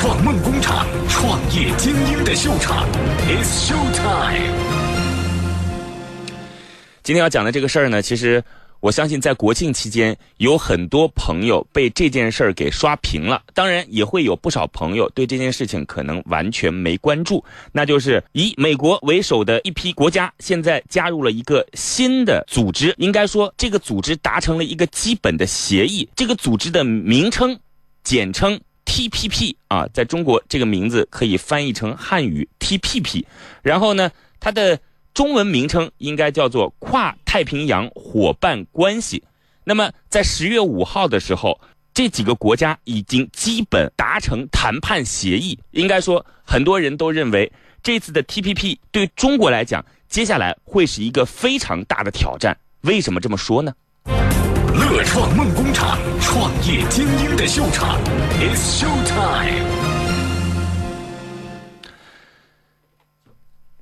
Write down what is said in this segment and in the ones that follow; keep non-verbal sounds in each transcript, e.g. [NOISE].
创梦工厂，创业精英的秀场，It's Show Time。今天要讲的这个事儿呢，其实我相信在国庆期间有很多朋友被这件事儿给刷屏了，当然也会有不少朋友对这件事情可能完全没关注。那就是以美国为首的一批国家现在加入了一个新的组织，应该说这个组织达成了一个基本的协议。这个组织的名称简称。TPP 啊，在中国这个名字可以翻译成汉语 TPP，然后呢，它的中文名称应该叫做跨太平洋伙伴关系。那么在十月五号的时候，这几个国家已经基本达成谈判协议。应该说，很多人都认为这次的 TPP 对中国来讲，接下来会是一个非常大的挑战。为什么这么说呢？乐创梦工厂，创业精英的秀场，It's Show Time。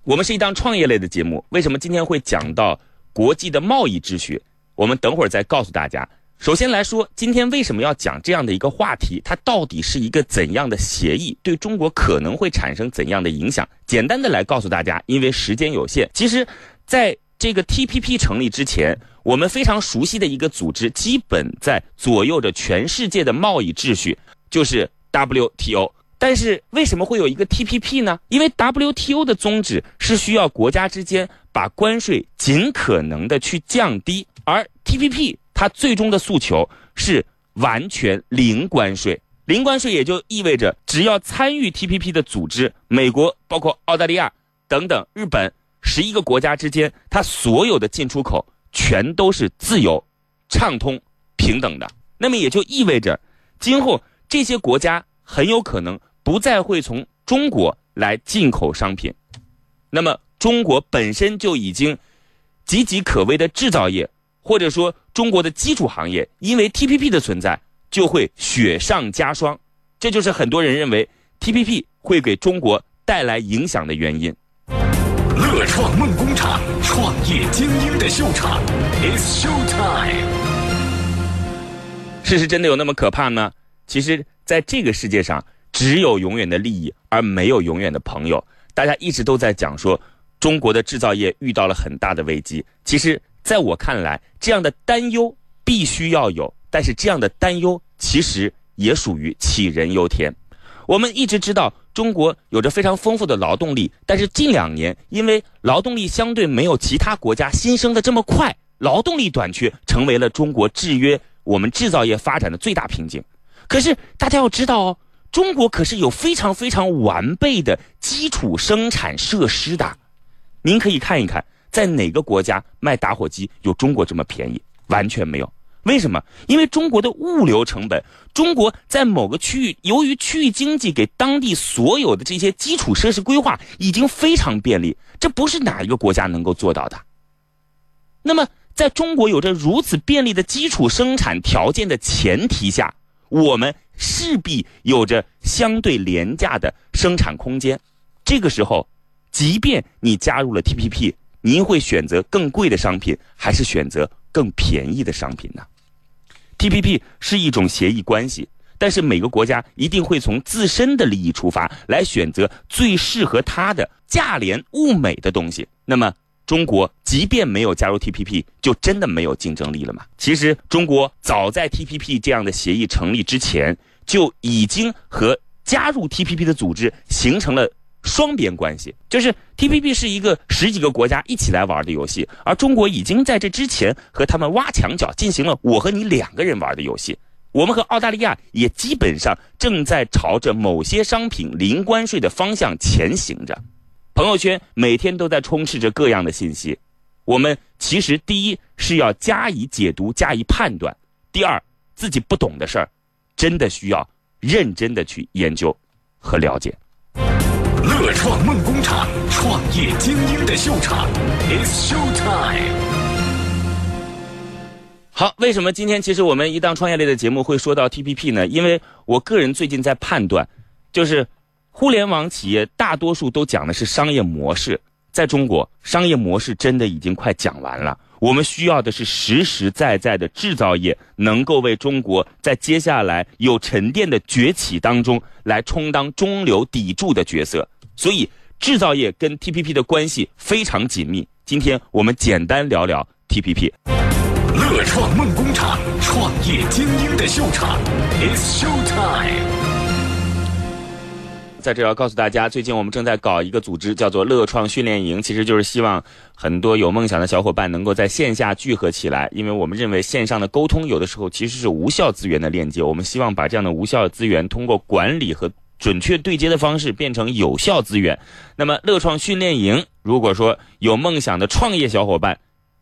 我们是一档创业类的节目，为什么今天会讲到国际的贸易秩序？我们等会儿再告诉大家。首先来说，今天为什么要讲这样的一个话题？它到底是一个怎样的协议？对中国可能会产生怎样的影响？简单的来告诉大家，因为时间有限，其实，在这个 TPP 成立之前，我们非常熟悉的一个组织，基本在左右着全世界的贸易秩序，就是 WTO。但是为什么会有一个 TPP 呢？因为 WTO 的宗旨是需要国家之间把关税尽可能的去降低，而 TPP 它最终的诉求是完全零关税。零关税也就意味着，只要参与 TPP 的组织，美国、包括澳大利亚等等、日本。十一个国家之间，它所有的进出口全都是自由、畅通、平等的。那么也就意味着，今后这些国家很有可能不再会从中国来进口商品。那么中国本身就已经岌岌可危的制造业，或者说中国的基础行业，因为 TPP 的存在，就会雪上加霜。这就是很多人认为 TPP 会给中国带来影响的原因。乐创梦工厂，创业精英的秀场，It's Show Time。事实真的有那么可怕吗？其实，在这个世界上，只有永远的利益，而没有永远的朋友。大家一直都在讲说，中国的制造业遇到了很大的危机。其实，在我看来，这样的担忧必须要有，但是这样的担忧其实也属于杞人忧天。我们一直知道。中国有着非常丰富的劳动力，但是近两年因为劳动力相对没有其他国家新生的这么快，劳动力短缺成为了中国制约我们制造业发展的最大瓶颈。可是大家要知道哦，中国可是有非常非常完备的基础生产设施的。您可以看一看，在哪个国家卖打火机有中国这么便宜？完全没有。为什么？因为中国的物流成本，中国在某个区域，由于区域经济给当地所有的这些基础设施规划已经非常便利，这不是哪一个国家能够做到的。那么，在中国有着如此便利的基础生产条件的前提下，我们势必有着相对廉价的生产空间。这个时候，即便你加入了 TPP，您会选择更贵的商品，还是选择更便宜的商品呢？TPP 是一种协议关系，但是每个国家一定会从自身的利益出发，来选择最适合它的价廉物美的东西。那么，中国即便没有加入 TPP，就真的没有竞争力了吗？其实，中国早在 TPP 这样的协议成立之前，就已经和加入 TPP 的组织形成了。双边关系就是 T P P 是一个十几个国家一起来玩的游戏，而中国已经在这之前和他们挖墙脚，进行了我和你两个人玩的游戏。我们和澳大利亚也基本上正在朝着某些商品零关税的方向前行着。朋友圈每天都在充斥着各样的信息，我们其实第一是要加以解读、加以判断；第二，自己不懂的事儿，真的需要认真的去研究和了解。乐创梦工厂，创业精英的秀场，It's Show Time。好，为什么今天其实我们一档创业类的节目会说到 TPP 呢？因为我个人最近在判断，就是互联网企业大多数都讲的是商业模式，在中国商业模式真的已经快讲完了。我们需要的是实实在在的制造业，能够为中国在接下来有沉淀的崛起当中来充当中流砥柱的角色。所以，制造业跟 TPP 的关系非常紧密。今天我们简单聊聊 TPP。乐创梦工厂，创业精英的秀场，It's Show Time。在这要告诉大家，最近我们正在搞一个组织，叫做乐创训练营，其实就是希望很多有梦想的小伙伴能够在线下聚合起来，因为我们认为线上的沟通有的时候其实是无效资源的链接，我们希望把这样的无效资源通过管理和准确对接的方式变成有效资源。那么乐创训练营，如果说有梦想的创业小伙伴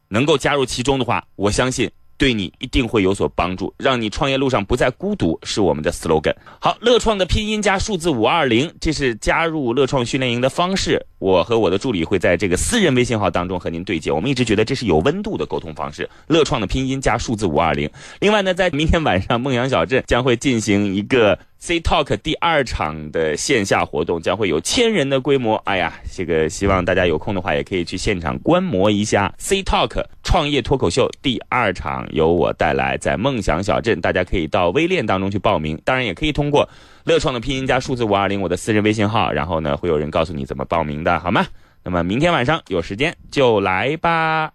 能够加入其中的话，我相信。对你一定会有所帮助，让你创业路上不再孤独，是我们的 slogan。好，乐创的拼音加数字五二零，这是加入乐创训练营的方式。我和我的助理会在这个私人微信号当中和您对接。我们一直觉得这是有温度的沟通方式。乐创的拼音加数字五二零。另外呢，在明天晚上，梦阳小镇将会进行一个。C Talk 第二场的线下活动将会有千人的规模，哎呀，这个希望大家有空的话也可以去现场观摩一下 C Talk 创业脱口秀第二场由我带来，在梦想小镇，大家可以到微链当中去报名，当然也可以通过乐创的拼音加数字五二零我的私人微信号，然后呢会有人告诉你怎么报名的，好吗？那么明天晚上有时间就来吧。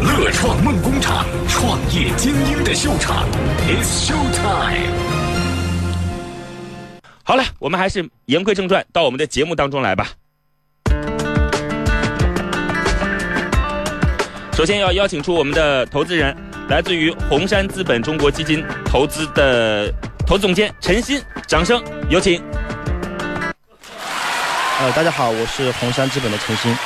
乐创梦工厂，创业精英的秀场，It's Show Time。好了，我们还是言归正传，到我们的节目当中来吧。首先要邀请出我们的投资人，来自于红杉资本中国基金投资的投资总监陈鑫，掌声有请。呃，大家好，我是红杉资本的陈鑫。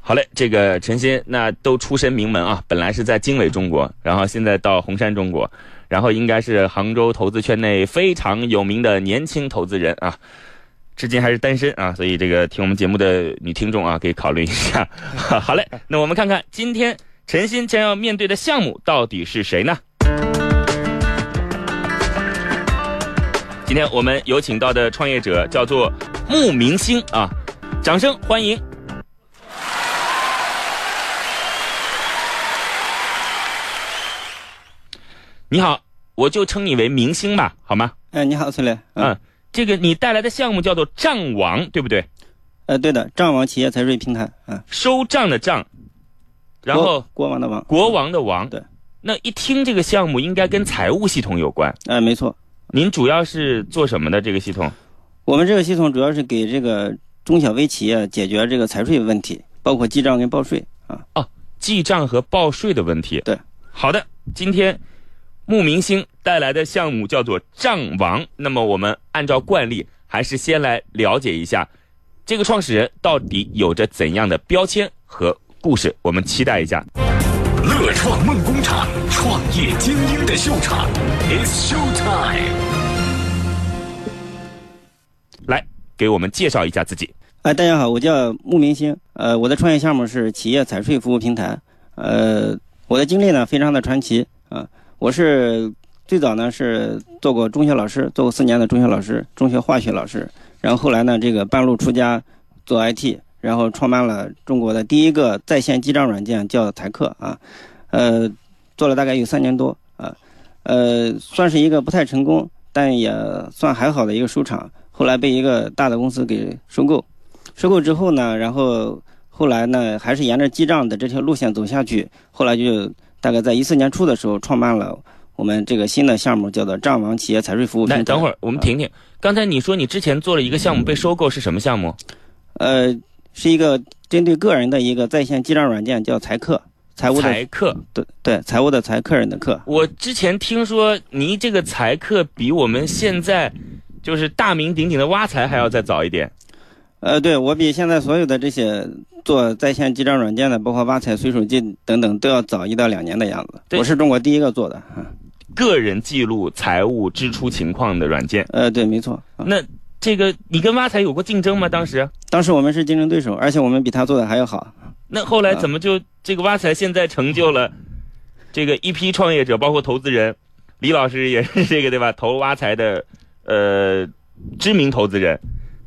好嘞，这个陈鑫那都出身名门啊，本来是在经纬中国，然后现在到红杉中国。然后应该是杭州投资圈内非常有名的年轻投资人啊，至今还是单身啊，所以这个听我们节目的女听众啊，可以考虑一下。[LAUGHS] 好嘞，那我们看看今天陈鑫将要面对的项目到底是谁呢？今天我们有请到的创业者叫做穆明星啊，掌声欢迎。你好，我就称你为明星吧，好吗？哎，你好，孙磊。嗯，这个你带来的项目叫做账王，对不对？呃，对的，账王企业财税平台。嗯，收账的账，然后国王的王，国王的王。对，那一听这个项目应该跟财务系统有关。哎，没错。您主要是做什么的？这个系统？我们这个系统主要是给这个中小微企业解决这个财税问题，包括记账跟报税啊。哦，记账和报税的问题。对，好的，今天。慕明星带来的项目叫做账王，那么我们按照惯例，还是先来了解一下这个创始人到底有着怎样的标签和故事。我们期待一下。乐创梦工厂，创业精英的秀场，It's Show Time。来，给我们介绍一下自己。哎，大家好，我叫慕明星。呃，我的创业项目是企业财税服务平台。呃，我的经历呢，非常的传奇啊。我是最早呢是做过中学老师，做过四年的中学老师，中学化学老师。然后后来呢，这个半路出家做 IT，然后创办了中国的第一个在线记账软件，叫财客啊。呃，做了大概有三年多啊，呃，算是一个不太成功，但也算还好的一个收场。后来被一个大的公司给收购，收购之后呢，然后后来呢，还是沿着记账的这条路线走下去，后来就。大概在一四年初的时候，创办了我们这个新的项目，叫做账王企业财税服务平台。来，等会儿我们停停。刚才你说你之前做了一个项目被收购，是什么项目？呃，是一个针对个人的一个在线记账软件，叫财客。财务的财客，对对，财务的财，客人的客。我之前听说，您这个财客比我们现在就是大名鼎鼎的挖财还要再早一点。呃，对我比现在所有的这些做在线记账软件的，包括挖财、随手记等等，都要早一到两年的样子。我是中国第一个做的，个人记录财务支出情况的软件。呃，对，没错。那这个你跟挖财有过竞争吗？当时？当时我们是竞争对手，而且我们比他做的还要好。那后来怎么就这个挖财现在成就了这个一批创业者，包括投资人，李老师也是这个对吧？投挖财的呃知名投资人。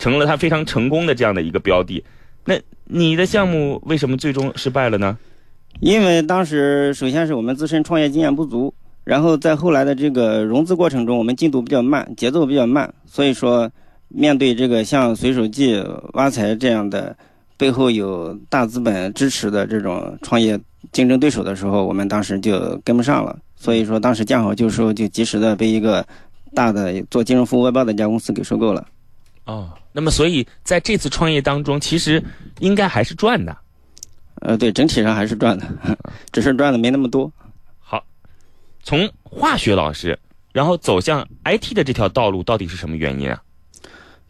成了他非常成功的这样的一个标的，那你的项目为什么最终失败了呢？因为当时首先是我们自身创业经验不足，然后在后来的这个融资过程中，我们进度比较慢，节奏比较慢，所以说面对这个像随手记、挖财这样的背后有大资本支持的这种创业竞争对手的时候，我们当时就跟不上了。所以说当时见好就收，就及时的被一个大的做金融服务外包的一家公司给收购了。哦，那么所以在这次创业当中，其实应该还是赚的。呃，对，整体上还是赚的，[LAUGHS] 只是赚的没那么多。好，从化学老师，然后走向 IT 的这条道路，到底是什么原因啊？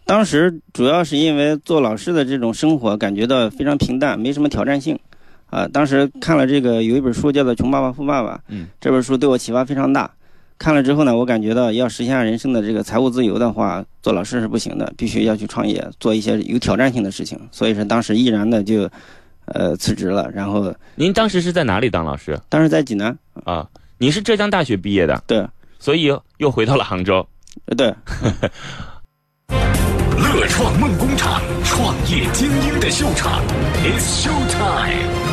当时主要是因为做老师的这种生活感觉到非常平淡，没什么挑战性。啊，当时看了这个有一本书叫做《穷爸爸富爸爸》，嗯，这本书对我启发非常大。看了之后呢，我感觉到要实现人生的这个财务自由的话，做老师是不行的，必须要去创业，做一些有挑战性的事情。所以说当时毅然的就，呃，辞职了。然后您当时是在哪里当老师？当时在济南。啊，您是浙江大学毕业的？对。所以又回到了杭州。呃，对。[LAUGHS] 乐创梦工厂，创业精英的秀场，It's Show Time。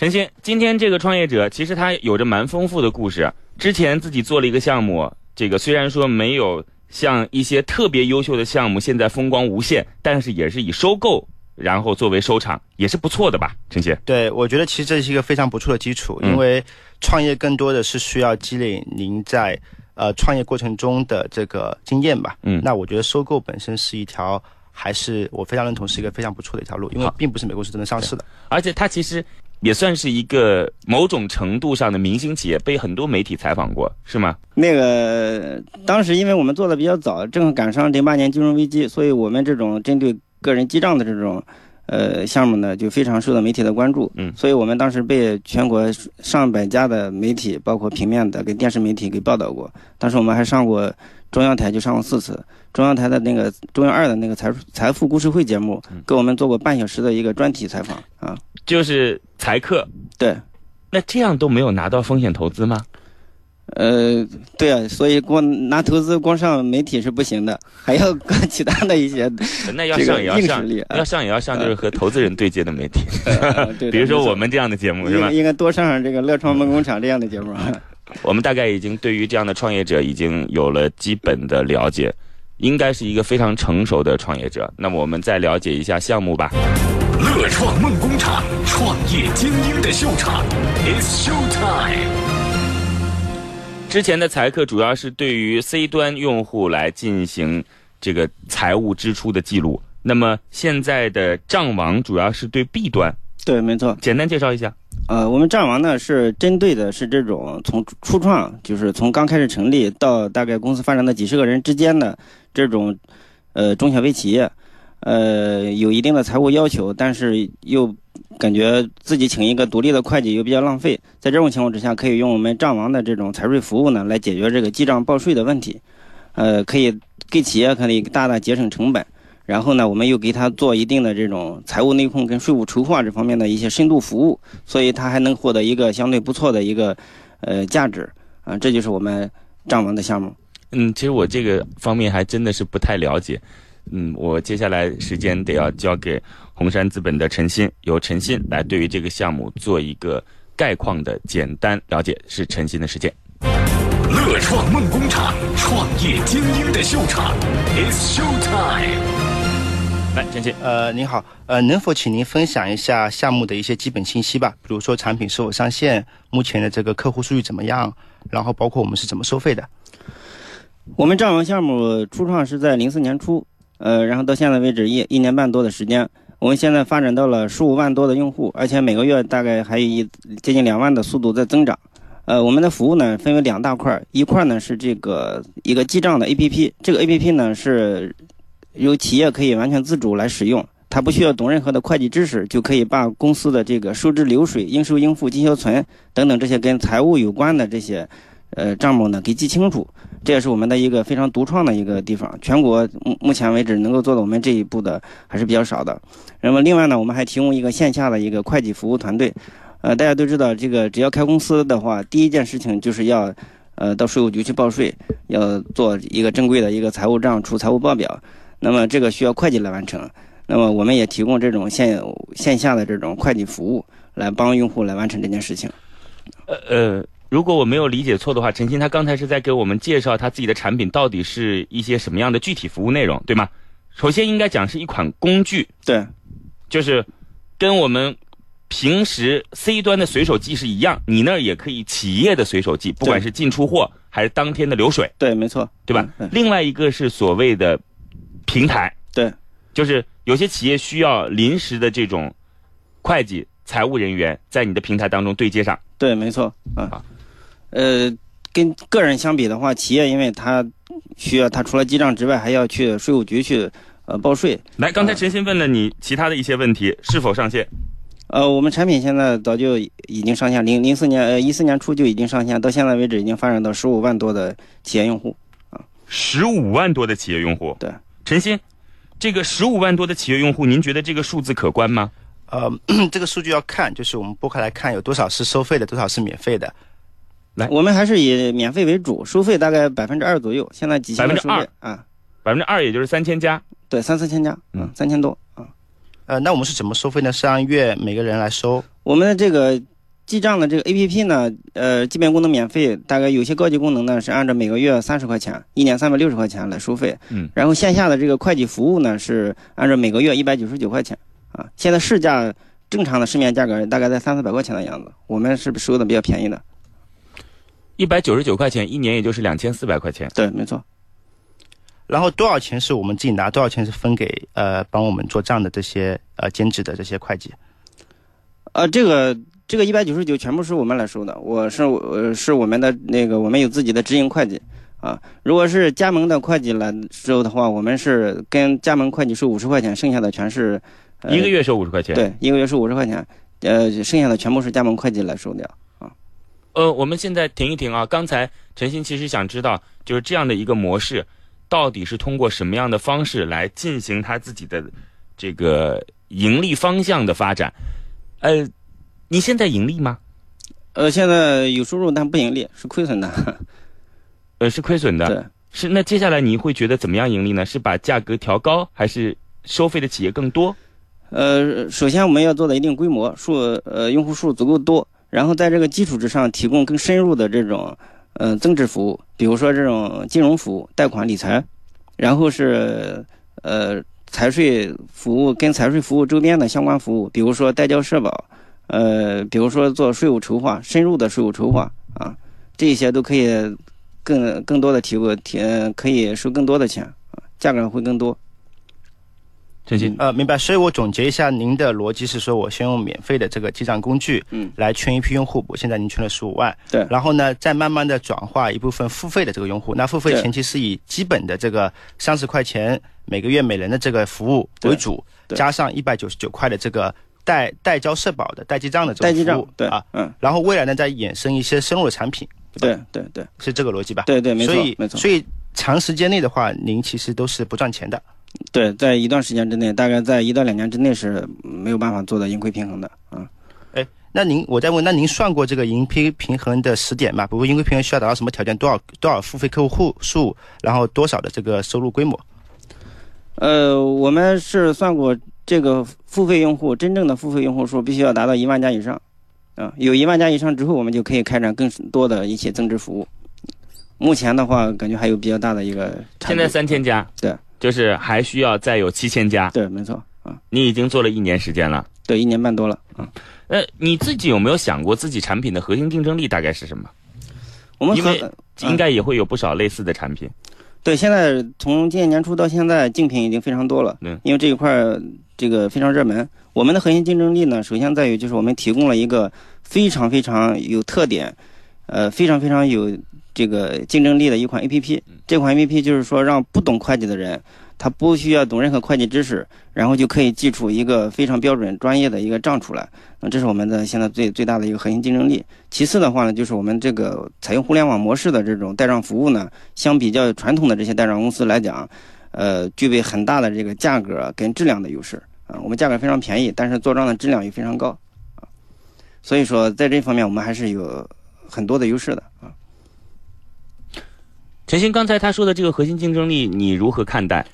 陈鑫，今天这个创业者其实他有着蛮丰富的故事。之前自己做了一个项目，这个虽然说没有像一些特别优秀的项目现在风光无限，但是也是以收购然后作为收场，也是不错的吧？陈鑫，对，我觉得其实这是一个非常不错的基础，因为创业更多的是需要积累您在呃创业过程中的这个经验吧。嗯，那我觉得收购本身是一条，还是我非常认同是一个非常不错的一条路，因为并不是每个公司都能上市的，而且它其实。也算是一个某种程度上的明星企业，被很多媒体采访过，是吗？那个当时因为我们做的比较早，正好赶上零八年金融危机，所以我们这种针对个人记账的这种呃项目呢，就非常受到媒体的关注。嗯，所以我们当时被全国上百家的媒体，包括平面的跟电视媒体给报道过。当时我们还上过中央台，就上过四次。中央台的那个中央二的那个财财富故事会节目，给我们做过半小时的一个专题采访啊，就是财客。对，那这样都没有拿到风险投资吗？呃，对啊，所以光拿投资光上媒体是不行的，[LAUGHS] 还要干其他的一些 [LAUGHS] 那要上也要上，啊、要上也要上，就是和投资人对接的媒体，[LAUGHS] 对，比如说我们这样的节目是吧？应该多上上这个乐创梦工厂这样的节目。我们大概已经对于这样的创业者已经有了基本的了解。应该是一个非常成熟的创业者。那么我们再了解一下项目吧。乐创梦工厂，创业精英的秀场，It's Show Time。之前的财客主要是对于 C 端用户来进行这个财务支出的记录。那么现在的账王主要是对 B 端。对，没错。简单介绍一下。呃，我们账王呢是针对的是这种从初创，就是从刚开始成立到大概公司发展的几十个人之间的这种，呃中小微企业，呃有一定的财务要求，但是又感觉自己请一个独立的会计又比较浪费，在这种情况之下，可以用我们账王的这种财税服务呢来解决这个记账报税的问题，呃可以给企业可以大大节省成本。然后呢，我们又给他做一定的这种财务内控跟税务筹划这方面的一些深度服务，所以他还能获得一个相对不错的一个呃价值啊，这就是我们账王的项目。嗯，其实我这个方面还真的是不太了解，嗯，我接下来时间得要交给红杉资本的陈鑫，由陈鑫来对于这个项目做一个概况的简单了解，是陈鑫的时间。乐创梦工厂，创业精英的秀场，It's Show Time。来，简姐，呃，您好，呃，能否请您分享一下项目的一些基本信息吧？比如说产品是否上线，目前的这个客户数据怎么样，然后包括我们是怎么收费的？我们账王项目初创是在零四年初，呃，然后到现在为止一一年半多的时间，我们现在发展到了十五万多的用户，而且每个月大概还有一接近两万的速度在增长。呃，我们的服务呢分为两大块，一块呢是这个一个记账的 APP，这个 APP 呢是。由企业可以完全自主来使用，它不需要懂任何的会计知识，就可以把公司的这个收支流水、应收应付、进销存等等这些跟财务有关的这些，呃账目呢给记清楚。这也是我们的一个非常独创的一个地方，全国目目前为止能够做到我们这一步的还是比较少的。那么另外呢，我们还提供一个线下的一个会计服务团队。呃，大家都知道，这个只要开公司的话，第一件事情就是要，呃，到税务局去报税，要做一个正规的一个财务账、出财务报表。那么这个需要会计来完成，那么我们也提供这种线线下的这种会计服务，来帮用户来完成这件事情。呃呃，如果我没有理解错的话，陈鑫他刚才是在给我们介绍他自己的产品到底是一些什么样的具体服务内容，对吗？首先应该讲是一款工具，对，就是跟我们平时 C 端的随手记是一样，你那儿也可以企业的随手记，不管是进出货还是当天的流水，对，没错，对吧？嗯另外一个是所谓的平台，对，就是有些企业需要临时的这种会计、财务人员在你的平台当中对接上。对，没错啊啊。呃，跟个人相比的话，企业因为它需要，它除了记账之外，还要去税务局去呃报税。来，刚才陈鑫问了你其他的一些问题，是否上线？呃，我们产品现在早就已经上线，零零四年呃一四年初就已经上线，到现在为止已经发展到十五万多的企业用户啊。十五万多的企业用户。对，陈鑫，这个十五万多的企业用户，您觉得这个数字可观吗？呃，[CLEARS THROAT] 这个数据要看，就是我们拨开来看，有多少是收费的，多少是免费的。来我们还是以免费为主，收费大概百分之二左右。现在几千的收费2%啊，百分之二，也就是三千家。对，三四千家，嗯嗯，三千多啊。呃，那我们是怎么收费呢？是按月每个人来收。我们的这个记账的这个 A P P 呢，呃，基本功能免费，大概有些高级功能呢是按照每个月三十块钱，一年三百六十块钱来收费。嗯，然后线下的这个会计服务呢是按照每个月一百九十九块钱啊。现在市价正常的市面价格大概在三四百块钱的样子，我们是收的比较便宜的。一百九十九块钱，一年也就是两千四百块钱。对，没错。然后多少钱是我们自己拿，多少钱是分给呃帮我们做账的这些呃兼职的这些会计？呃，这个这个一百九十九全部是我们来收的，我是我是我们的那个我们有自己的直营会计啊。如果是加盟的会计来收的话，我们是跟加盟会计收五十块钱，剩下的全是、呃、一个月收五十块钱。。对一个月收五十块钱，呃，剩下的全部是加盟会计来收掉。呃，我们现在停一停啊。刚才陈鑫其实想知道，就是这样的一个模式，到底是通过什么样的方式来进行他自己的这个盈利方向的发展？呃，你现在盈利吗？呃，现在有收入但不盈利，是亏损的。[LAUGHS] 呃，是亏损的。对，是那接下来你会觉得怎么样盈利呢？是把价格调高，还是收费的企业更多？呃，首先我们要做到一定规模，数呃用户数足够多，然后在这个基础之上提供更深入的这种呃增值服务，比如说这种金融服务、贷款理财，然后是呃财税服务跟财税服务周边的相关服务，比如说代交社保，呃，比如说做税务筹划，深入的税务筹划啊，这些都可以更更多的提供提呃可以收更多的钱啊，价格会更多。最近，呃，明白。所以我总结一下，您的逻辑是说，我先用免费的这个记账工具，嗯，来圈一批用户。我现在您圈了十五万，对然后呢，再慢慢的转化一部分付费的这个用户。那付费前期是以基本的这个三十块钱每个月每人的这个服务为主，加上一百九十九块的这个代代交社保的代记账的这种服务，账对啊。，嗯，然后未来呢，再衍生一些深入的产品，对对对。是这个逻辑吧？对对没错所以没错所以长时间内的话，您其实都是不赚钱的。对，在一段时间之内，大概在一到两年之内是没有办法做到盈亏平衡的啊。那您，我再问，那您算过这个盈亏平衡的时点吗？比如盈亏平衡需要达到什么条件？多少多少付费客户数，然后多少的这个收入规模？呃，我们是算过这个付费用户真正的付费用户数必须要达到一万家以上，啊，有一万家以上之后，我们就可以开展更多的一些增值服务。目前的话，感觉还有比较大的一个差距。现在三千家，对，就是还需要再有七千家。对，没错啊，你已经做了一年时间了。对，一年半多了嗯。呃，你自己有没有想过自己产品的核心竞争力大概是什么？我们因为应该也会有不少类似的产品。对，现在从今年年初到现在，竞品已经非常多了。对，因为这一块儿这个非常热门。我们的核心竞争力呢，首先在于就是我们提供了一个非常非常有特点，呃，非常非常有这个竞争力的一款 APP。这款 APP 就是说，让不懂会计的人，他不需要懂任何会计知识，然后就可以记出一个非常标准、专业的一个账出来。那这是我们的现在最最大的一个核心竞争力。其次的话呢，就是我们这个采用互联网模式的这种代账服务呢，相比较传统的这些代账公司来讲，呃，具备很大的这个价格跟质量的优势啊。我们价格非常便宜，但是做账的质量也非常高啊。所以说，在这方面我们还是有很多的优势的啊。陈鑫刚才他说的这个核心竞争力，你如何看待？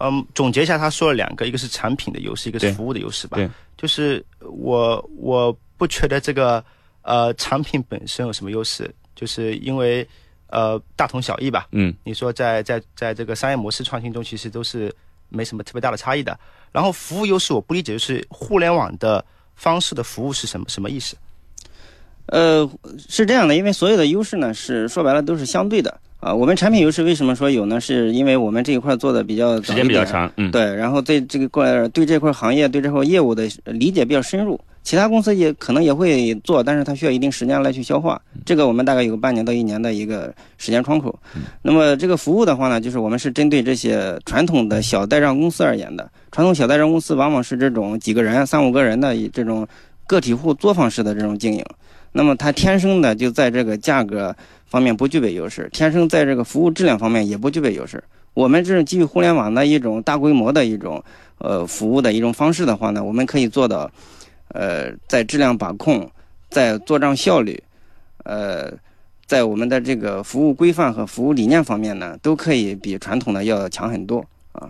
嗯，总结一下，他说了两个，一个是产品的优势，一个是服务的优势吧。对，就是我我不觉得这个呃产品本身有什么优势，就是因为呃大同小异吧。嗯，你说在在在这个商业模式创新中，其实都是没什么特别大的差异的。然后服务优势我不理解，就是互联网的方式的服务是什么什么意思？呃，是这样的，因为所有的优势呢，是说白了都是相对的啊。我们产品优势为什么说有呢？是因为我们这一块做的比较早时，间比较长，嗯，对，然后对这个块对这块行业对这块业务的理解比较深入。其他公司也可能也会做，但是它需要一定时间来去消化。这个我们大概有半年到一年的一个时间窗口。那么这个服务的话呢，就是我们是针对这些传统的小代账公司而言的。传统小代账公司往往是这种几个人、三五个人的这种个体户作坊式的这种经营。那么它天生的就在这个价格方面不具备优势，天生在这个服务质量方面也不具备优势。我们这种基于互联网的一种大规模的一种呃服务的一种方式的话呢，我们可以做到，呃，在质量把控，在做账效率，呃，在我们的这个服务规范和服务理念方面呢，都可以比传统的要强很多啊。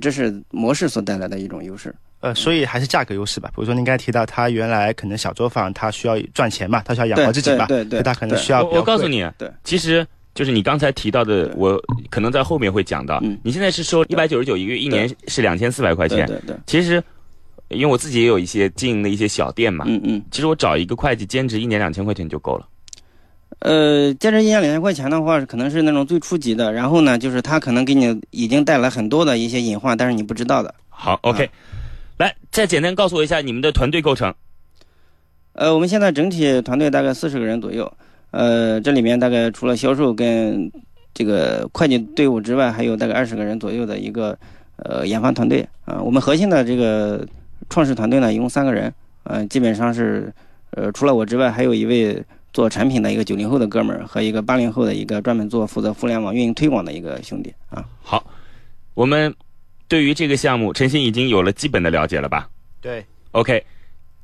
这是模式所带来的一种优势。呃，所以还是价格优势吧。比如说您刚才提到，他原来可能小作坊，他需要赚钱嘛，他需要养活自己嘛，对对对所以他可能需要我我告诉你，对，其实就是你刚才提到的，我可能在后面会讲到嗯，你现在是收一百九十九一个月，一年是两千四百块钱。对对对，其实，因为我自己也有一些经营的一些小店嘛，嗯嗯。其实我找一个会计兼职，一年两千块钱就够了。呃，兼职一年两千块钱的话，可能是那种最初级的。然后呢，就是他可能给你已经带来很多的一些隐患，但是你不知道的。好，OK，来再简单告诉我一下你们的团队构成。呃，我们现在整体团队大概四十个人左右。呃，这里面大概除了销售跟这个会计队伍之外，还有大概二十个人左右的一个呃研发团队啊、我们核心的这个创始团队呢，一共三个人，呃，基本上是呃除了我之外，还有一位做产品的一个九零后的哥们儿和一个八零后的一个专门做负责互联网运营推广的一个兄弟啊。好，我们对于这个项目，陈鑫已经有了基本的了解了吧对。？OK，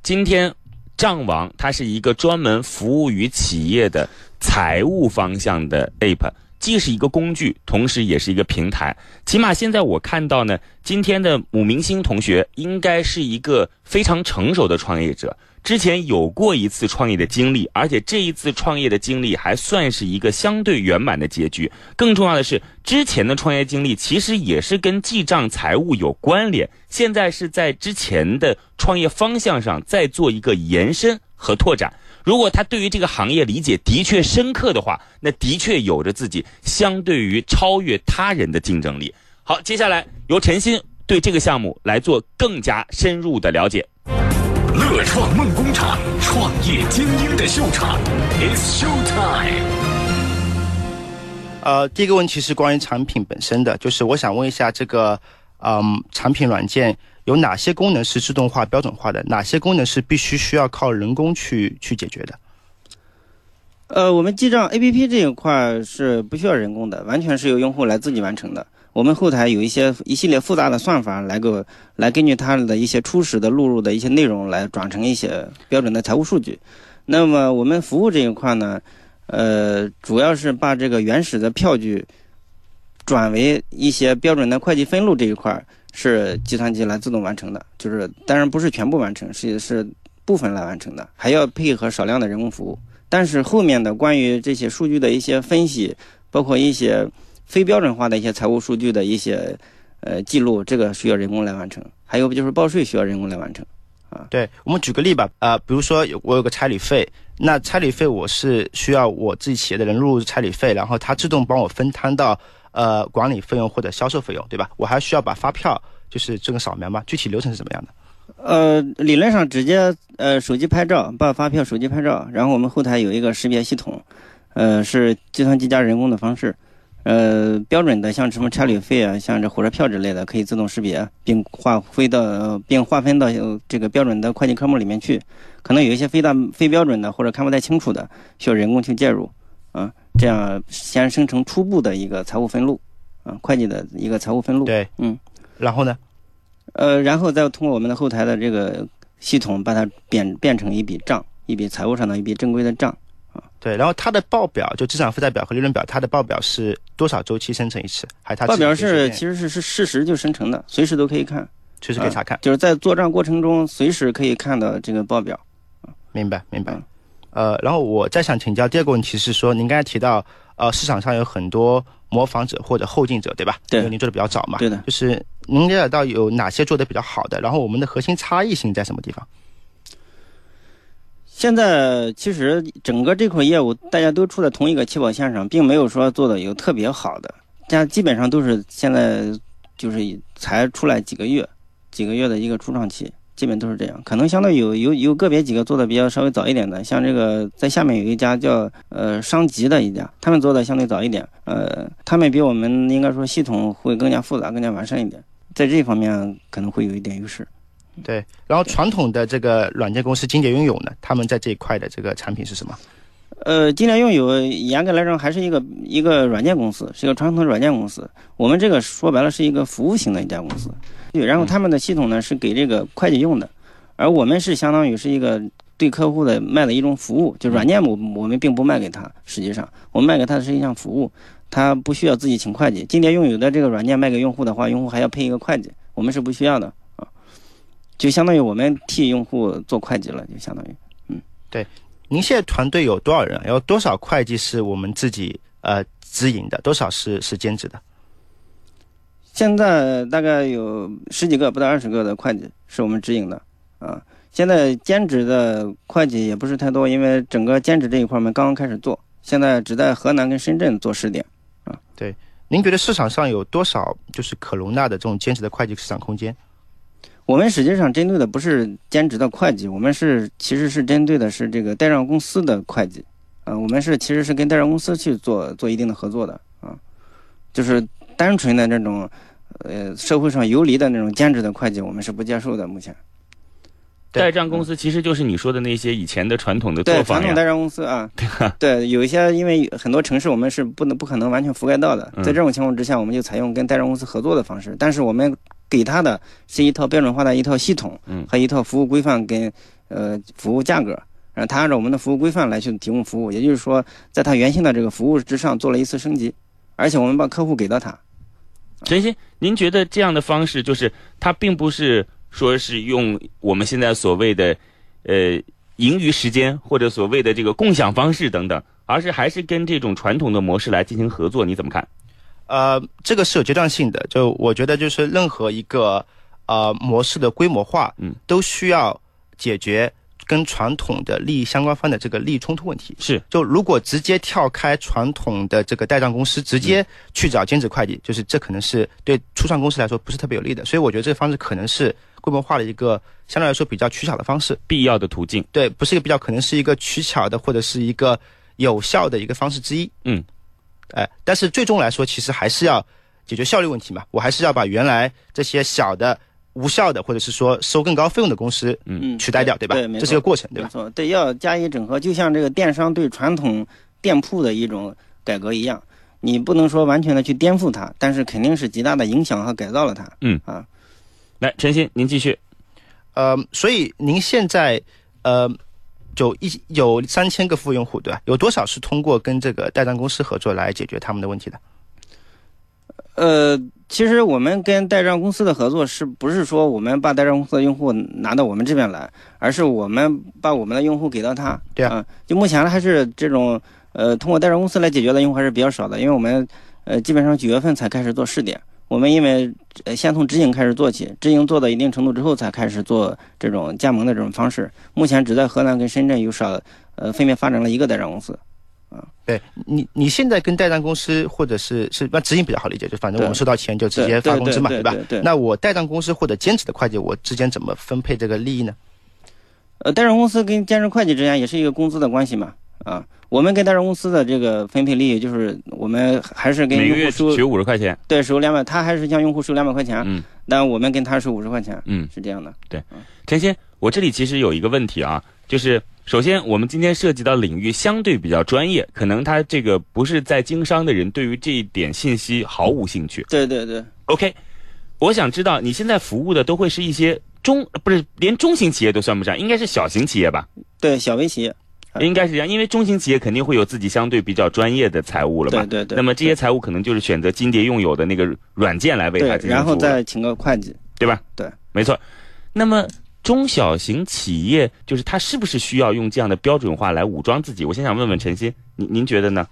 今天账王它是一个专门服务于企业的财务方向的 App，既是一个工具，同时也是一个平台。起码现在我看到呢，今天的母明星同学应该是一个非常成熟的创业者。之前有过一次创业的经历，而且这一次创业的经历还算是一个相对圆满的结局。更重要的是，之前的创业经历其实也是跟记账财务有关联，现在是在之前的创业方向上再做一个延伸和拓展。如果他对于这个行业理解的确深刻的话，那的确有着自己相对于超越他人的竞争力。好，接下来由陈鑫对这个项目来做更加深入的了解。乐创梦工厂，创业精英的秀场，It's Show Time。呃，第一个问题是关于产品本身的，就是我想问一下，这个嗯，产品软件有哪些功能是自动化、标准化的？哪些功能是必须需要靠人工去去解决的？呃，我们记账 APP 这一块是不需要人工的，完全是由用户来自己完成的。我们后台有一些一系列复杂的算法来个来根据它的一些初始的录入的一些内容来转成一些标准的财务数据。那么我们服务这一块呢，呃，主要是把这个原始的票据转为一些标准的会计分录这一块是计算机来自动完成的，就是当然不是全部完成，是是部分来完成的，还要配合少量的人工服务。但是后面的关于这些数据的一些分析，包括一些非标准化的一些财务数据的一些呃记录，这个需要人工来完成。还有就是报税需要人工来完成。啊对我们举个例吧，呃，比如说有我有个差旅费，那差旅费我是需要我自己企业的人录入差旅费，然后它自动帮我分摊到呃管理费用或者销售费用，对吧？我还需要把发票就是这个扫描吗？具体流程是怎么样的？呃，理论上直接呃手机拍照，把发票手机拍照，然后我们后台有一个识别系统，呃是计算机加人工的方式，呃标准的像什么差旅费啊，像这火车票之类的可以自动识别，并划归到、呃并划分到呃这个标准的会计科目里面去。可能有一些非大非标准的或者看不太清楚的，需要人工去介入，啊，这样先生成初步的一个财务分录，啊，会计的一个财务分录。对，嗯。然后呢？呃，然后再通过我们的后台的这个系统，把它变变成一笔账，一笔财务上的一笔正规的账。对，然后它的报表就资产负债表和利润表，它的报表是多少周期生成一次？还是它报表是其实是是事实时就生成的，随时都可以看，随时可以查看。就是在做账过程中随时可以看到这个报表。明白，明白嗯。呃，然后我再想请教第二个问题是说，您刚才提到，呃，市场上有很多模仿者或者后进者，对吧？对因为您做的比较早嘛。对的就是您了解到有哪些做的比较好的，然后我们的核心差异性在什么地方？现在其实整个这块业务大家都处在同一个起跑线上，并没有说做的有特别好的，家基本上都是现在就是才出来几个月，几个月的一个初创期，基本都是这样。可能相对有有有个别几个做的比较稍微早一点的，像这个在下面有一家叫呃商吉的一家，他们做的相对早一点，呃，他们比我们应该说系统会更加复杂、更加完善一点，在这方面可能会有一点优势。对，然后传统的这个软件公司金蝶拥有呢，他们在这一块的这个产品是什么？呃，今年拥有严格来说还是一个一个软件公司，是一个传统的软件公司。我们这个说白了是一个服务型的一家公司，对。然后他们的系统呢是给这个会计用的，而我们是相当于是一个对客户的卖的一种服务，就软件我我们并不卖给他，实际上我们卖给他的是一项服务，他不需要自己请会计。今年拥有的这个软件卖给用户的话，用户还要配一个会计，我们是不需要的啊，就相当于我们替用户做会计了，就相当于。嗯，对您现在团队有多少人？有多少会计是我们自己呃直营的？多少是是兼职的？现在大概有十几个，不到二十个的会计是我们直营的啊。现在兼职的会计也不是太多，因为整个兼职这一块儿我们刚刚开始做，现在只在河南跟深圳做试点啊。对。您觉得市场上有多少就是可容纳的这种兼职的会计市场空间？我们实际上针对的不是兼职的会计，我们是其实是针对的是这个代账公司的会计，啊，我们是其实是跟代账公司去做做一定的合作的啊，就是单纯的这种，呃，社会上游离的那种兼职的会计，我们是不接受的。目前，代账公司其实就是你说的那些以前的传统的对作坊呀。传统代账公司啊，对，有一些因为很多城市我们是不能不可能完全覆盖到的，嗯在这种情况之下，我们就采用跟代账公司合作的方式，但是我们给他的是一套标准化的一套系统，嗯和一套服务规范跟呃服务价格，然后他按照我们的服务规范来去提供服务，也就是说，在他原先的这个服务之上做了一次升级，而且我们把客户给到他，陈鑫，您觉得这样的方式，就是他并不是说是用我们现在所谓的呃盈余时间或者所谓的这个共享方式等等，而是还是跟这种传统的模式来进行合作？你怎么看？呃，这个是有阶段性的。就我觉得，就是任何一个呃模式的规模化，嗯，都需要解决跟传统的利益相关方的这个利益冲突问题。是就如果直接跳开传统的这个代账公司，直接去找兼职会计，就是这可能是对初创公司来说不是特别有利的。所以我觉得这个方式可能是规模化的一个相对来说比较取巧的方式。必要的途径。对，不是一个比较，可能是一个取巧的或者是一个有效的一个方式之一。嗯，哎，但是最终来说，其实还是要解决效率问题嘛。我还是要把原来这些小的、无效的，或者是说收更高费用的公司嗯，取代掉，对吧？对，没错这是一个过程，对吧？没错，对，要加以整合，就像这个电商对传统店铺的一种改革一样，你不能说完全的去颠覆它，但是肯定是极大的影响和改造了它。嗯啊来，陈鑫，您继续。呃，所以您现在呃，就一有三千个付费用户，对吧？有多少是通过跟这个代账公司合作来解决他们的问题的？呃，其实我们跟代账公司的合作，是不是说我们把代账公司的用户拿到我们这边来，而是我们把我们的用户给到他？对啊就目前还是这种呃，通过代账公司来解决的用户还是比较少的，因为我们呃基本上九月份才开始做试点。我们因为呃先从直营开始做起，直营做到一定程度之后，才开始做这种加盟的这种方式。目前只在河南跟深圳有少呃分别发展了一个代账公司。对你，你现在跟代账公司或者是是那直营比较好理解，就反正我们收到钱就直接发工资嘛，吧对对对对？那我代账公司或者兼职的会计，我之间怎么分配这个利益呢？呃，代账公司跟兼职会计之间也是一个工资的关系嘛，啊，我们跟代账公司的这个分配利益就是我们还是跟每个月用户收取五十块钱。对收两百，他还是向用户收两百块钱，嗯但我们跟他收五十块钱，嗯，是这样的。对陈鑫，我这里其实有一个问题啊，就是首先我们今天涉及到领域相对比较专业，可能他这个不是在经商的人对于这一点信息毫无兴趣。对对对，OK，我想知道你现在服务的都会是一些中不是连中型企业都算不上，应该是小型企业吧？对小微企业，应该是这样，因为中型企业肯定会有自己相对比较专业的财务了嘛。对对对那么这些财务可能就是选择金蝶用有的那个软件来为它对，进行然后再请个会计。对吧？对，没错。那么中小型企业就是它是不是需要用这样的标准化来武装自己？我先想问问陈鑫，您您觉得呢？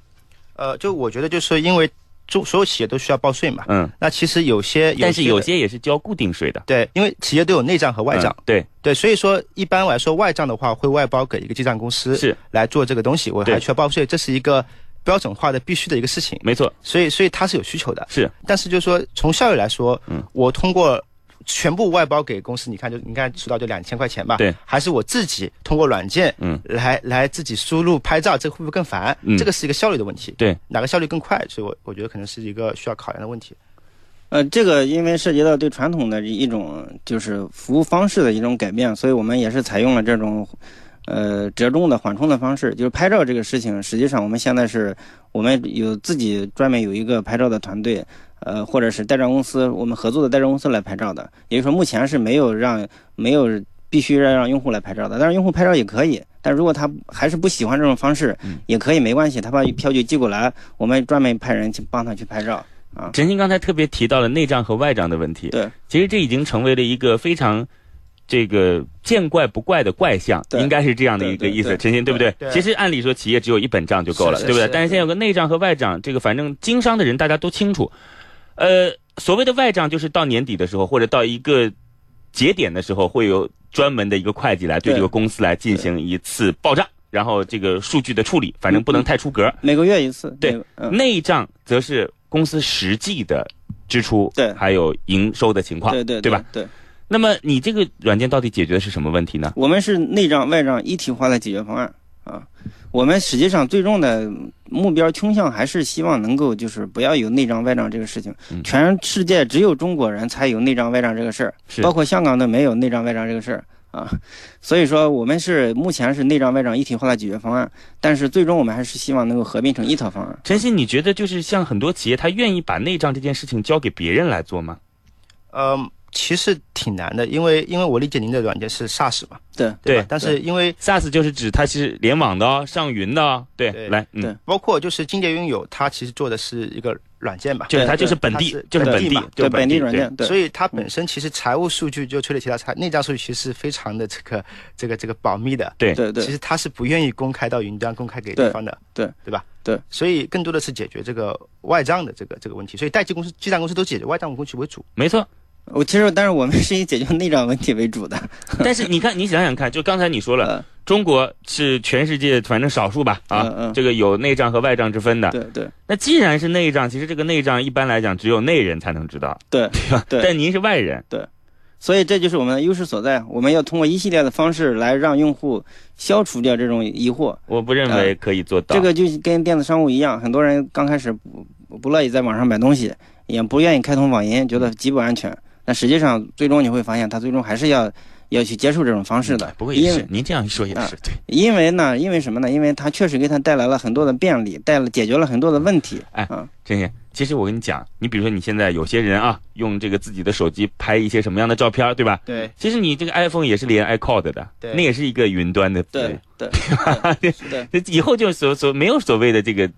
呃，就我觉得就是因为中所有企业都需要报税嘛，嗯，那其实有些，但是有些也是交固定税的。对，因为企业都有内账和外账，嗯对，对，所以说一般来说外账的话会外包给一个记账公司是。来做这个东西，我还需要报税，这是一个标准化的必须的一个事情，没错，所以所以它是有需求的。是。但是就是说从效益来说，嗯，我通过全部外包给公司，你看就你看出到就两千块钱吧，对，还是我自己通过软件，嗯，来来自己输入拍照，这个会不会更烦？嗯这个是一个效率的问题，对，哪个效率更快？所以我我觉得可能是一个需要考量的问题。呃，这个因为涉及到对传统的一种就是服务方式的一种改变，所以我们也是采用了这种，呃，折中的缓冲的方式。就是拍照这个事情，实际上我们现在是，我们有自己专门有一个拍照的团队，呃，或者是代账公司，我们合作的代账公司来拍照的。也就是说，目前是没有让没有必须要让用户来拍照的，但是用户拍照也可以。但如果他还是不喜欢这种方式，也可以没关系，他把票据寄过来，我们专门派人去帮他去拍照。啊，陈鑫刚才特别提到了内账和外账的问题。对，其实这已经成为了一个非常这个见怪不怪的怪象，应该是这样的一个意思。陈鑫对不对？其实按理说企业只有一本账就够了，对不对？但是现在有个内账和外账，这个反正经商的人大家都清楚。呃，所谓的外账就是到年底的时候，或者到一个节点的时候，会有专门的一个会计来对对这个公司来进行一次报账。然后这个数据的处理，反正不能太出格。每个月一次。对，嗯，内账则是公司实际的支出，对还有营收的情况，对对对吧？？对，那么你这个软件到底解决的是什么问题呢？我们是内账外账一体化的解决方案啊。我们实际上最终的目标倾向还是希望能够就是不要有内账外账这个事情。嗯全世界只有中国人才有内账外账这个事儿，包括香港的没有内账外账这个事儿啊。[LAUGHS] 所以说我们是目前是内账外账一体化的解决方案，但是最终我们还是希望能够合并成一套方案。陈鑫，你觉得就是像很多企业，他愿意把内账这件事情交给别人来做吗？呃，其实挺难的，因为因为我理解您的软件是 SaaS 嘛，对对吧？但是因为 SaaS 就是指它其实联网的哦，上云的哦。对，对来，嗯对，包括就是金蝶拥有，它其实做的是一个软件吧，就是它就是本地，就是本地嘛，就是对本地地软件，对所以它本身其实财务数据就崔磊提到，它内账数据其实是非常的这个这个这个保密的。对对对其实它是不愿意公开到云端、公开给对对方的，对对吧？对，所以更多的是解决这个外账的这个这个问题。所以代记公司、记账公司都解决外账工具为主。没错。我其实但是我们是以解决内账问题为主的。[LAUGHS] 但是你看，你想想看，就刚才你说了，呃，中国是全世界反正少数吧，啊，这个有内账和外账之分的。对对那既然是内账，其实这个内账一般来讲只有内人才能知道，对。对吧？对但您是外人，对所以这就是我们的优势所在。我们要通过一系列的方式来让用户消除掉这种疑惑。我不认为可以做到。这个就跟电子商务一样，很多人刚开始不不乐意在网上买东西，也不愿意开通网银，觉得极不安全。但实际上，最终你会发现，他最终还是要要去接受这种方式的。不过也是您这样一说也啊是对。因为呢，因为什么呢？因为它确实给他带来了很多的便利，带了解决了很多的问题。哎啊，真是，其实我跟你讲，你比如说你现在有些人啊，用这个自己的手机拍一些什么样的照片，对吧？对其实你这个 iPhone 也是连 iCloud 的，对那也是一个云端的。对 [LAUGHS] 对对对对，[LAUGHS] 以后就所所没有所谓的这个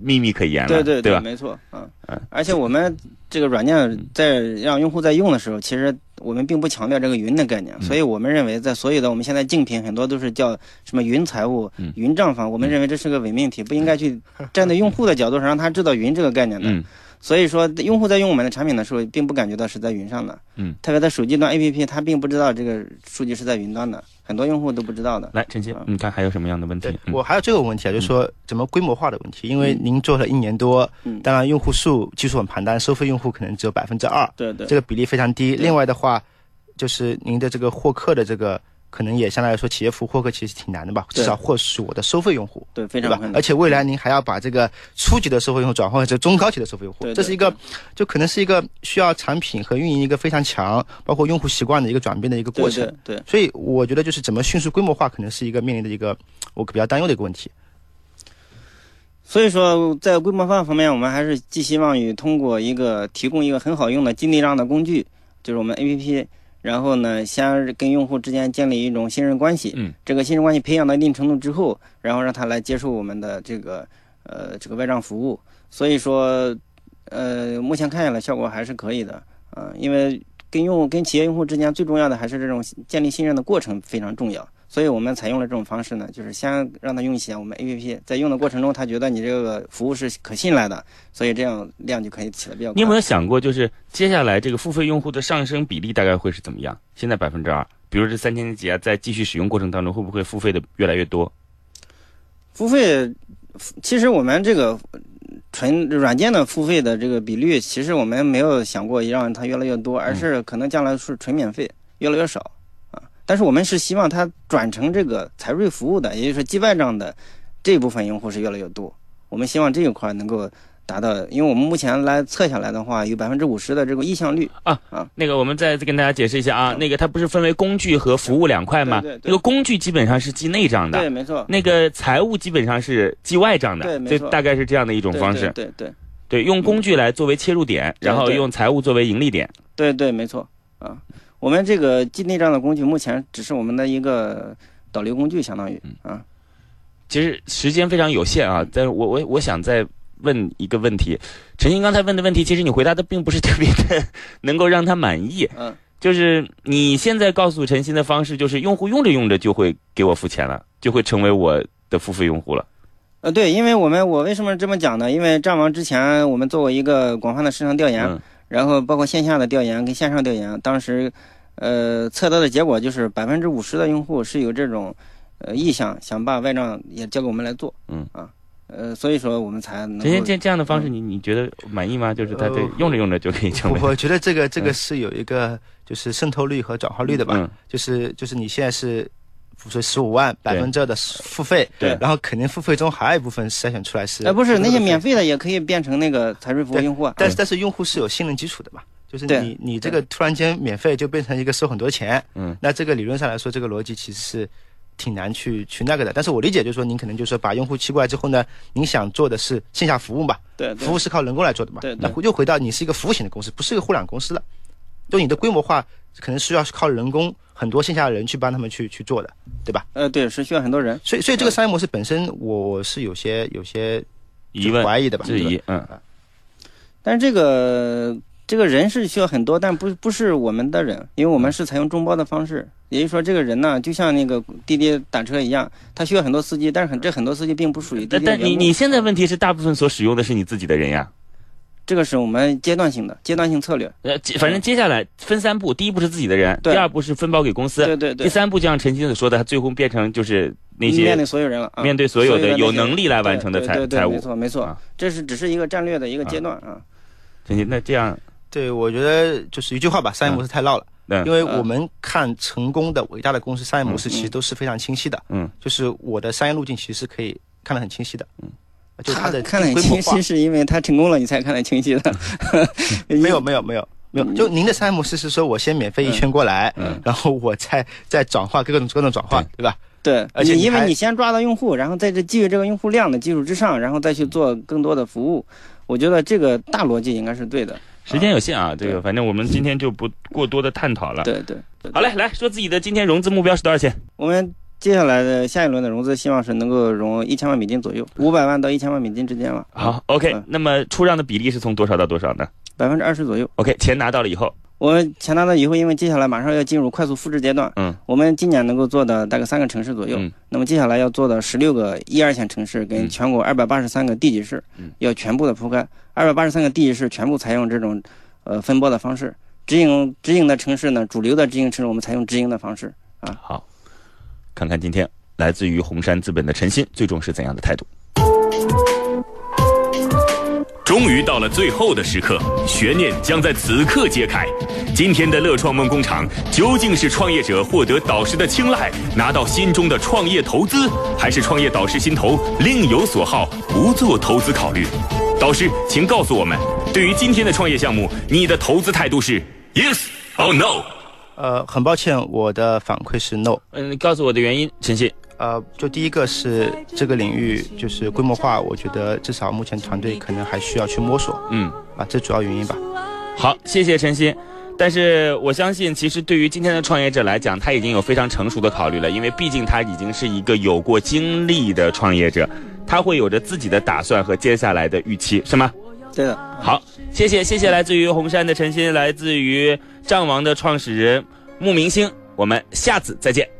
秘密可言了，对对对吧？没错。嗯嗯，而且我们这个软件在让用户在用的时候，其实我们并不强调这个云的概念，嗯所以我们认为在所有的我们现在竞品很多都是叫什么云财务嗯、云账房，我们认为这是个伪命题，不应该去站在用户的角度上让他知道云这个概念的。嗯，所以说，用户在用我们的产品的时候，并不感觉到是在云上的。嗯，特别在手机端 APP，他并不知道这个数据是在云端的，很多用户都不知道的。来，陈鑫嗯，你看还有什么样的问题？嗯我还有这个问题啊，就是说怎么规模化的问题。因为您做了一年多，嗯当然用户数基数很庞大，收费用户可能只有百分之二，对对这个比例非常低。另外的话，就是您的这个获客的这个，可能也相对来说企业服务获客其实挺难的吧，至少获取我的收费用户。对，非常困？难。而且未来您还要把这个初级的收费用户转换成中高级的收费用户，对对这是一个就可能是一个需要产品和运营一个非常强，包括用户习惯的一个转变的一个过程。对。所以我觉得就是怎么迅速规模化，可能是一个面临的一个我比较担忧的一个问题。所以说，在规模化方面，我们还是寄希望于通过一个提供一个很好用的金内账的工具，就是我们 APP，然后呢，先跟用户之间建立一种信任关系。嗯，这个信任关系培养到一定程度之后，然后让他来接受我们的这个呃这个外账服务。所以说，呃，目前看下来效果还是可以的。啊、因为跟用户跟企业用户之间最重要的还是这种建立信任的过程非常重要。所以我们采用了这种方式呢，就是先让他用一些我们 APP，在用的过程中，他觉得你这个服务是可信赖的，所以这样量就可以起得比较快。你有没有想过，就是接下来这个付费用户的上升比例大概会是怎么样？现在百分之二，比如这三千几啊，在继续使用过程当中，会不会付费的越来越多？付费，其实我们这个纯软件的付费的这个比率，其实我们没有想过让它越来越多，而是可能将来是纯免费，越来越少啊。但是我们是希望它转成这个财税服务的，也就是说记外账的这部分用户是越来越多。我们希望这一块能够达到，因为我们目前来测下来的话，有百分之五十的这个意向率啊啊。那个，我们再跟大家解释一下啊，嗯那个它不是分为工具和服务两块吗？对对对那个工具基本上是记内账的对，没错。那个财务基本上是记外账的，对没错大概是这样的一种方式。对对对对，用工具来作为切入点，然后用财务作为盈利点。对对，没错啊。我们这个记内账的工具目前只是我们的一个导流工具，相当于啊。其实时间非常有限啊，但是我我我想再问一个问题，陈鑫刚才问的问题，其实你回答的并不是特别的 [LAUGHS] 能够让他满意。嗯，就是你现在告诉陈鑫的方式，就是用户用着用着就会给我付钱了，就会成为我的付费用户了。呃，对，因为我们我为什么这么讲呢？因为战王之前我们做过一个广泛的市场调研，嗯然后包括线下的调研跟线上调研，当时呃测到的结果就是百分之五十的用户是有这种呃意向，想把外账也交给我们来做。嗯啊，呃，所以说我们才能够陈鑫这这样的方式，你你觉得满意吗？就是他这呃用着用着就可以成为我我觉得这个这嗯个是有一个就是渗透率和转化率的吧，嗯就是就是你现在是。说十五万百分之二的付费，对。然后肯定付费中还有一部分筛选出来是，呃不是那些免费，的也可以变成那个财税服务用户啊。但是但是用户是有信任基础的嘛，就是你你这个突然间免费就变成一个收很多钱，嗯，那这个理论上来说，这个逻辑其实是挺难去去那个的。但是我理解就是说，您可能就是说把用户吸过来之后呢，您想做的是线下服务嘛，对对。服务是靠人工来做的嘛，对对。那回又回到你是一个服务型的公司，不是一个互联网公司了，就你的规模化可能需要靠人工很多线下的人去帮他们去去做的，对吧？呃对是需要很多人。所以所以这个商业模式本身，我是有些有些疑问怀疑的吧，质疑，嗯，但是这个这个人是需要很多，但不不是我们的人，因为我们是采用众包的方式，也就是说，这个人呢，就像那个滴滴打车一样，他需要很多司机，但是很这很多司机并不属于滴但但你你现在问题是大部分所使用的是你自己的人呀。这个是我们阶段性的阶段性策略，呃，接反正接下来分三步，第一步是自己的人，第二步是分包给公司，对对对，第三步就像陈鑫所说的，他最后变成就是那些面对所有人了，啊、面对所有的有能力来完成的财对对对财务没。错没错啊，这是只是一个战略的一个阶段啊。陈鑫，那这样，对，我觉得就是一句话吧，商业模式太绕了。嗯因为我们看成功的伟大的公司商业模式，其实都是非常清晰的。嗯，就是我的商业路径其实是可以看得很清晰的。嗯，就它的看得很清晰，是因为他成功了，你才看得清晰的。[LAUGHS] 没有没有没有没有，就您的商业模式是说我先免费一圈过来，嗯然后我再再转化各种各种转化，对吧？对，而且因为你先抓到用户，然后在这基于这个用户量的基础之上，然后再去做更多的服务，我觉得这个大逻辑应该是对的。时间有限啊，这个反正我们今天就不过多的探讨了。对对对。好嘞，来说自己的今天融资目标是多少钱？我们接下来的下一轮的融资，希望是能够融一千万美金左右，五百万到一千万美金之间吧。好，OK，嗯。那么出让的比例是从多少到多少呢？百分之二十左右。？OK，钱拿到了以后，我们钱拿到以后，因为接下来马上要进入快速复制阶段，嗯，我们今年能够做的大概三个城市左右，嗯。那么接下来要做的十六个一二线城市跟嗯。全国二百八十三个地级市，嗯。要全部的铺开，二百八十三个地级市全部采用这种呃分拨的方式，直营直营的城市呢，主流的直营城市我们采用直营的方式啊。好，看看今天来自于红杉资本的陈鑫最终是怎样的态度。终于到了最后的时刻，悬念将在此刻揭开。今天的乐创梦工厂究竟是创业者获得导师的青睐，拿到心中的创业投资，还是创业导师心头另有所好，不做投资考虑？导师，请告诉我们，对于今天的创业项目，你的投资态度是 yes or no？呃，很抱歉，我的反馈是 no。嗯，告诉我的原因，晨曦。呃，就第一个是这个领域就是规模化，我觉得至少目前团队可能还需要去摸索嗯，啊，这主要原因吧。好，谢谢晨曦。但是我相信，其实对于今天的创业者来讲，他已经有非常成熟的考虑了，因为毕竟他已经是一个有过经历的创业者，他会有着自己的打算和接下来的预期，是吗？好，谢谢谢谢来自于红山的陈鑫，来自于战王的创始人穆明星，我们下次再见。